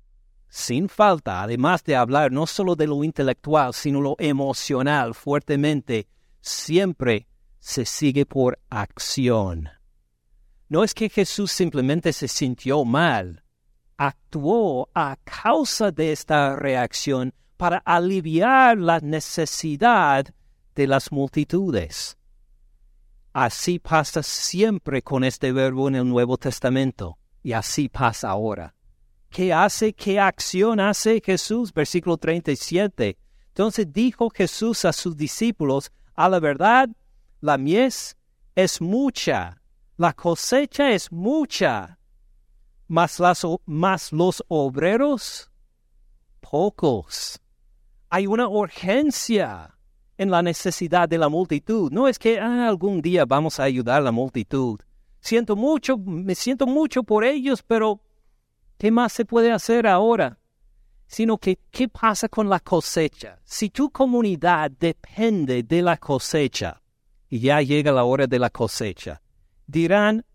sin falta, además de hablar no solo de lo intelectual, sino lo emocional fuertemente, siempre se sigue por acción. No es que Jesús simplemente se sintió mal, actuó a causa de esta reacción para aliviar la necesidad de las multitudes. Así pasa siempre con este verbo en el Nuevo Testamento, y así pasa ahora. ¿Qué hace? ¿Qué acción hace Jesús? Versículo 37. Entonces dijo Jesús a sus discípulos, a la verdad, la mies es mucha, la cosecha es mucha, mas, los obreros pocos. Hay una urgencia en la necesidad de la multitud. No es que ah, algún día vamos a ayudar a la multitud. Siento mucho, me siento mucho por ellos, pero ¿qué más se puede hacer ahora? Sino que, ¿qué pasa con la cosecha? Si tu comunidad depende de la cosecha, y ya llega la hora de la cosecha. Dirán,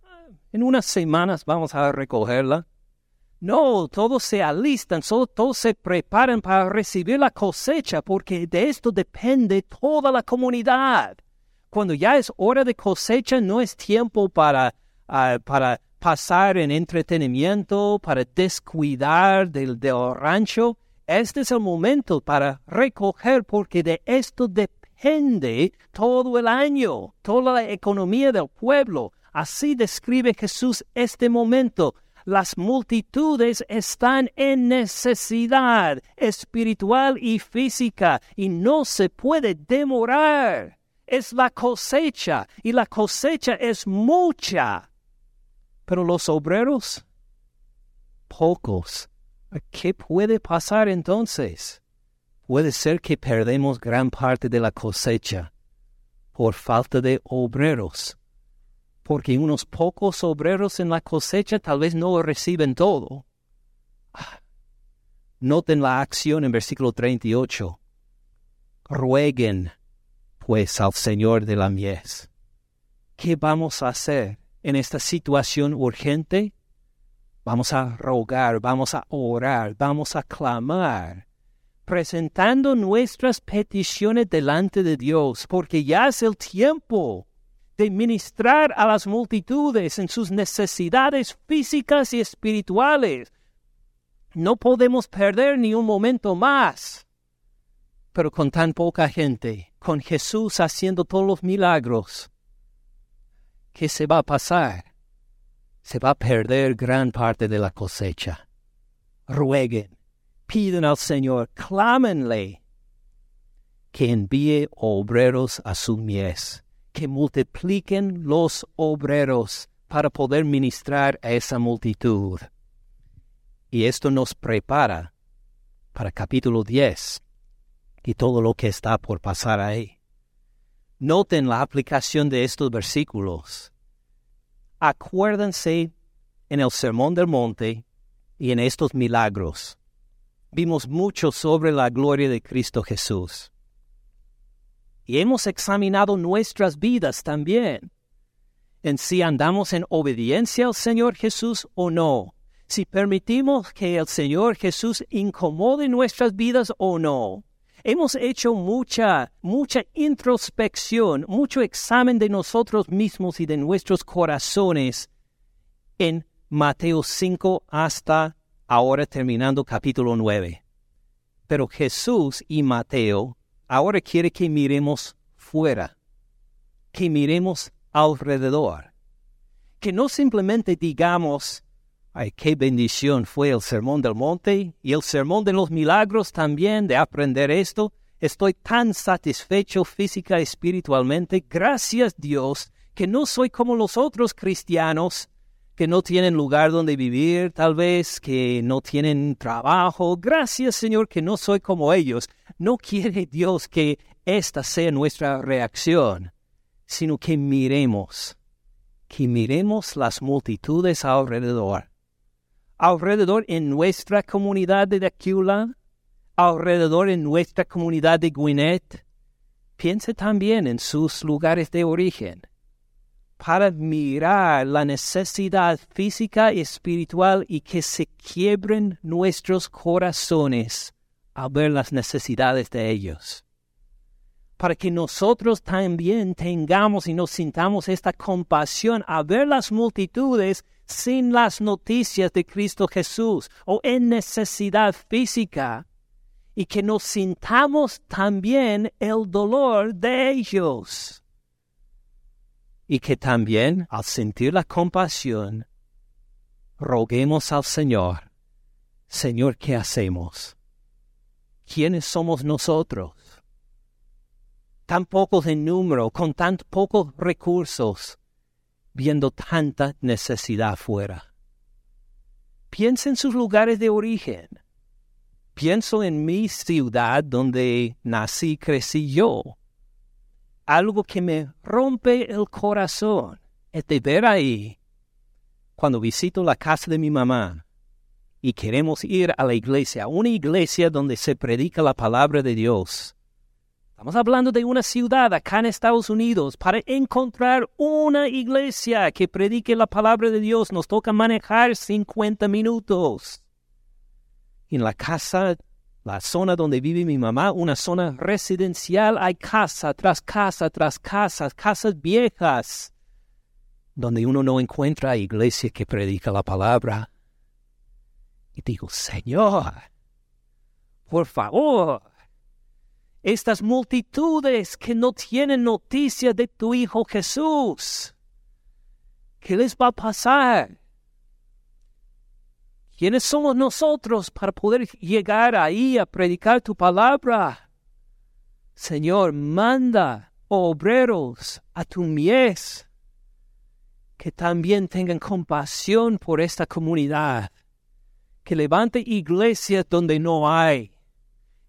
en unas semanas vamos a recogerla. No, todos se alistan, todos se preparan para recibir la cosecha, porque de esto depende toda la comunidad. Cuando ya es hora de cosecha, no es tiempo para, ah, para pasar en entretenimiento, para descuidar del, rancho. Este es el momento para recoger, porque de esto depende todo el año, toda la economía del pueblo. Así describe Jesús este momento. Las multitudes están en necesidad espiritual y física y no se puede demorar. Es la cosecha y la cosecha es mucha. Pero los obreros, pocos. ¿Qué puede pasar entonces? puede ser que perdemos gran parte de la cosecha por falta de obreros, porque unos pocos obreros en la cosecha tal vez no reciben todo. Noten la acción en versículo 38. Rueguen, pues, al Señor de la mies. ¿Qué vamos a hacer en esta situación urgente? Vamos a rogar, vamos a orar, vamos a clamar presentando nuestras peticiones delante de Dios, porque ya es el tiempo de ministrar a las multitudes en sus necesidades físicas y espirituales. No podemos perder ni un momento más. Pero con tan poca gente, con Jesús haciendo todos los milagros, ¿qué se va a pasar? Se va a perder gran parte de la cosecha. Rueguen piden al Señor, clámenle que envíe obreros a su mies, que multipliquen los obreros para poder ministrar a esa multitud. Y esto nos prepara para capítulo 10 y todo lo que está por pasar ahí. Noten la aplicación de estos versículos. Acuérdense en el Sermón del Monte y en estos milagros. Vimos mucho sobre la gloria de Cristo Jesús. Y hemos examinado nuestras vidas también, en si andamos en obediencia al Señor Jesús o no si permitimos que el Señor Jesús incomode nuestras vidas o no. Hemos hecho mucha, mucha introspección, mucho examen de nosotros mismos y de nuestros corazones en Mateo 5 hasta ahora terminando capítulo 9. Pero Jesús y Mateo ahora quiere que miremos fuera, que miremos alrededor, que no simplemente digamos, Ay, qué bendición fue el sermón del monte y el sermón de los milagros también de aprender esto. Estoy tan satisfecho física y espiritualmente. Gracias Dios que no soy como los otros cristianos que no tienen lugar donde vivir, tal vez, que no tienen trabajo. Gracias Señor que no soy como ellos. No quiere Dios que esta sea nuestra reacción, sino que miremos, que miremos las multitudes alrededor alrededor en nuestra comunidad de Aquila, alrededor en nuestra comunidad de Gwinnett. Piense también en sus lugares de origen para mirar la necesidad física y espiritual y que se quiebren nuestros corazones al ver las necesidades de ellos. Para que nosotros también tengamos y nos sintamos esta compasión al ver las multitudes sin las noticias de Cristo Jesús o en necesidad física y que nos sintamos también el dolor de ellos. Y que también al sentir la compasión, roguemos al Señor, Señor, ¿qué hacemos? ¿Quiénes somos nosotros? Tan pocos en número, con tan pocos recursos, viendo tanta necesidad fuera. Piensa en sus lugares de origen. Pienso en mi ciudad donde nací y crecí yo. Algo que me rompe el corazón es de ver ahí, cuando visito la casa de mi mamá y queremos ir a la iglesia, una iglesia donde se predica la palabra de Dios, Estamos hablando de una ciudad acá en Estados Unidos. Para encontrar una iglesia que predique la palabra de Dios nos toca manejar 50 minutos. En la casa, la zona donde vive mi mamá, una zona residencial, hay casa tras casa tras casa, casas viejas, donde uno no encuentra iglesia que predica la palabra. Y digo, Señor, por favor, estas multitudes que no tienen noticia de tu Hijo Jesús. ¿Qué les va a pasar? ¿Quiénes somos nosotros para poder llegar ahí a predicar tu palabra? Señor, manda obreros a tu mies que también tengan compasión por esta comunidad, que levante iglesias donde no hay,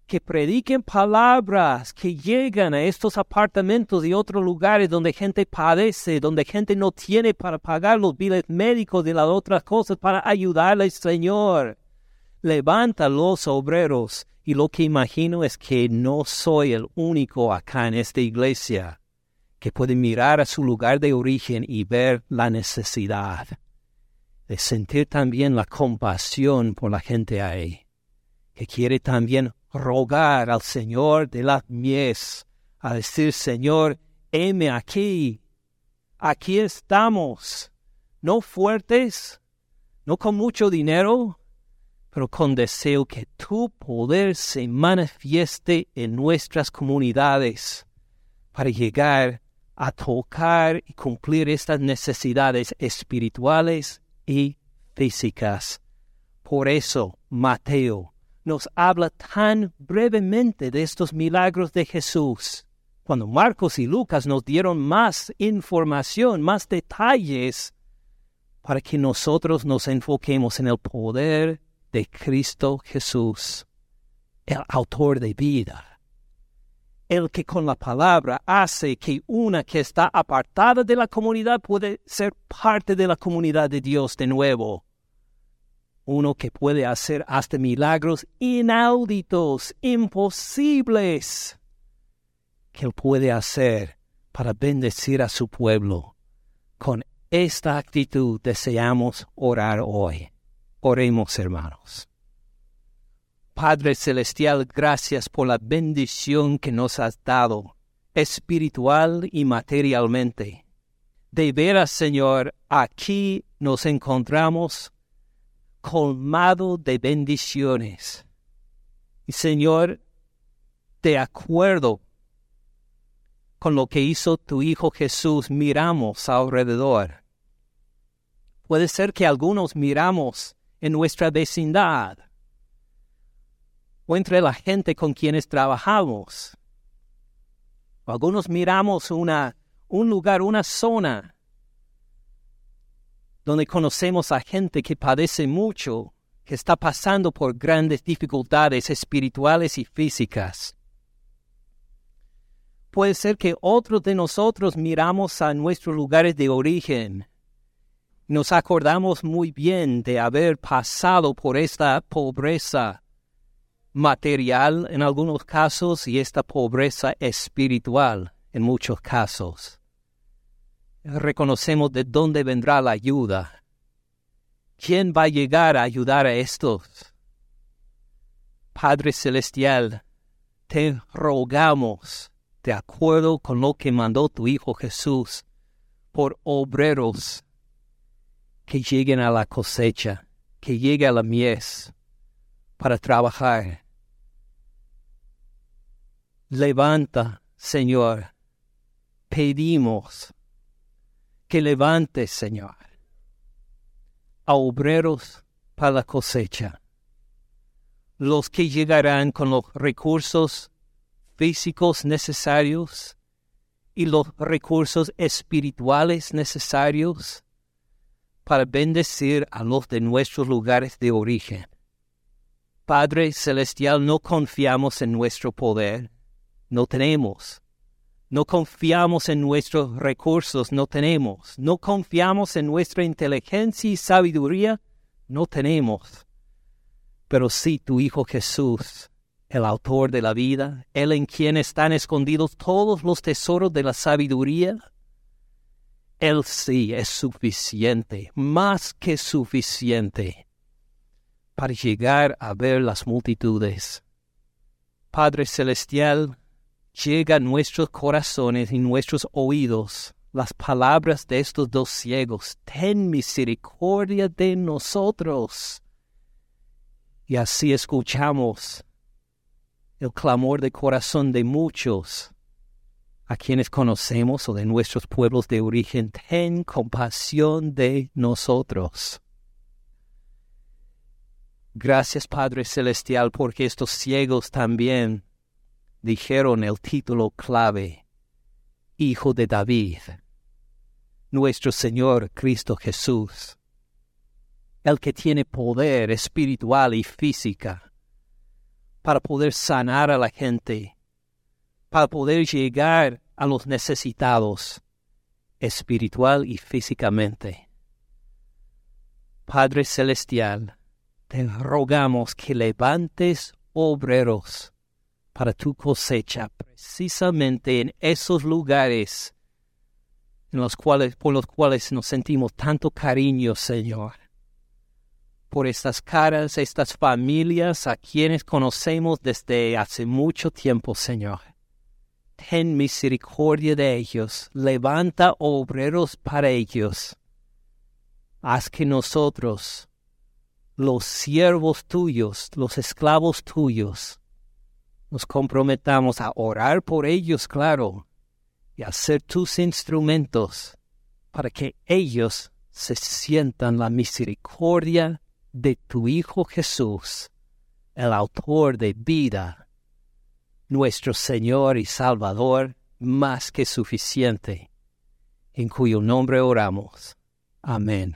que prediquen palabras que llegan a estos apartamentos y otros lugares donde gente padece, donde gente no tiene para pagar los biles médicos y las otras cosas para ayudarles, Señor. Levanta los obreros y lo que imagino es que no soy el único acá en esta iglesia que puede mirar a su lugar de origen y ver la necesidad de sentir también la compasión por la gente ahí, que quiere también rogar al Señor de las mies, a decir, Señor, heme aquí, aquí estamos, no fuertes, no con mucho dinero, pero con deseo que tu poder se manifieste en nuestras comunidades para llegar a tocar y cumplir estas necesidades espirituales y físicas. Por eso, Mateo nos habla tan brevemente de estos milagros de Jesús. Cuando Marcos y Lucas nos dieron más información, más detalles, para que nosotros nos enfoquemos en el poder de Cristo Jesús, el autor de vida, el que con la palabra hace que una que está apartada de la comunidad puede ser parte de la comunidad de Dios de nuevo. Uno que puede hacer hasta milagros inauditos, imposibles, que él puede hacer para bendecir a su pueblo. Con esta actitud deseamos orar hoy. Oremos, hermanos. Padre Celestial, gracias por la bendición que nos has dado, espiritual y materialmente. De veras, Señor, aquí nos encontramos colmado de bendiciones. Y Señor, de acuerdo con lo que hizo tu Hijo Jesús, miramos alrededor. Puede ser que algunos miramos en nuestra vecindad o entre la gente con quienes trabajamos. Algunos miramos una, un lugar, una zona donde conocemos a gente que padece mucho, que está pasando por grandes dificultades espirituales y físicas. Puede ser que otros de nosotros miramos a nuestros lugares de origen. Nos acordamos muy bien de haber pasado por esta pobreza material en algunos casos y esta pobreza espiritual en muchos casos. Reconocemos de dónde vendrá la ayuda. ¿Quién va a llegar a ayudar a estos? Padre Celestial, te rogamos de acuerdo con lo que mandó tu Hijo Jesús, por obreros que lleguen a la cosecha, que llegue a la mies para trabajar. Levanta, Señor, pedimos que levantes, Señor, a obreros para la cosecha, los que llegarán con los recursos físicos necesarios y los recursos espirituales necesarios para bendecir a los de nuestros lugares de origen. Padre Celestial, no confiamos en nuestro poder, no tenemos. No confiamos en nuestros recursos, no tenemos. No confiamos en nuestra inteligencia y sabiduría, no tenemos. Pero sí tu Hijo Jesús el autor de la vida, el en quien están escondidos todos los tesoros de la sabiduría, Él sí es suficiente, más que suficiente, para llegar a ver las multitudes. Padre Celestial, llega a nuestros corazones y nuestros oídos las palabras de estos dos ciegos, ten misericordia de nosotros. Y así escuchamos el clamor de corazón de muchos a quienes conocemos o de nuestros pueblos de origen, ten compasión de nosotros. Gracias Padre Celestial porque estos ciegos también dijeron el título clave, Hijo de David, nuestro Señor Cristo Jesús, el que tiene poder espiritual y física para poder sanar a la gente, para poder llegar a los necesitados espiritual y físicamente. Padre Celestial, te rogamos que levantes obreros para tu cosecha precisamente en esos lugares en los cuales, por los cuales nos sentimos tanto cariño, Señor por estas caras, estas familias a quienes conocemos desde hace mucho tiempo, Señor. Ten misericordia de ellos, levanta obreros para ellos. Haz que nosotros, los siervos tuyos, los esclavos tuyos, nos comprometamos a orar por ellos, claro, y a ser tus instrumentos para que ellos se sientan la misericordia de tu Hijo Jesús, el autor de vida, nuestro Señor y Salvador, más que suficiente, en cuyo nombre oramos. Amén.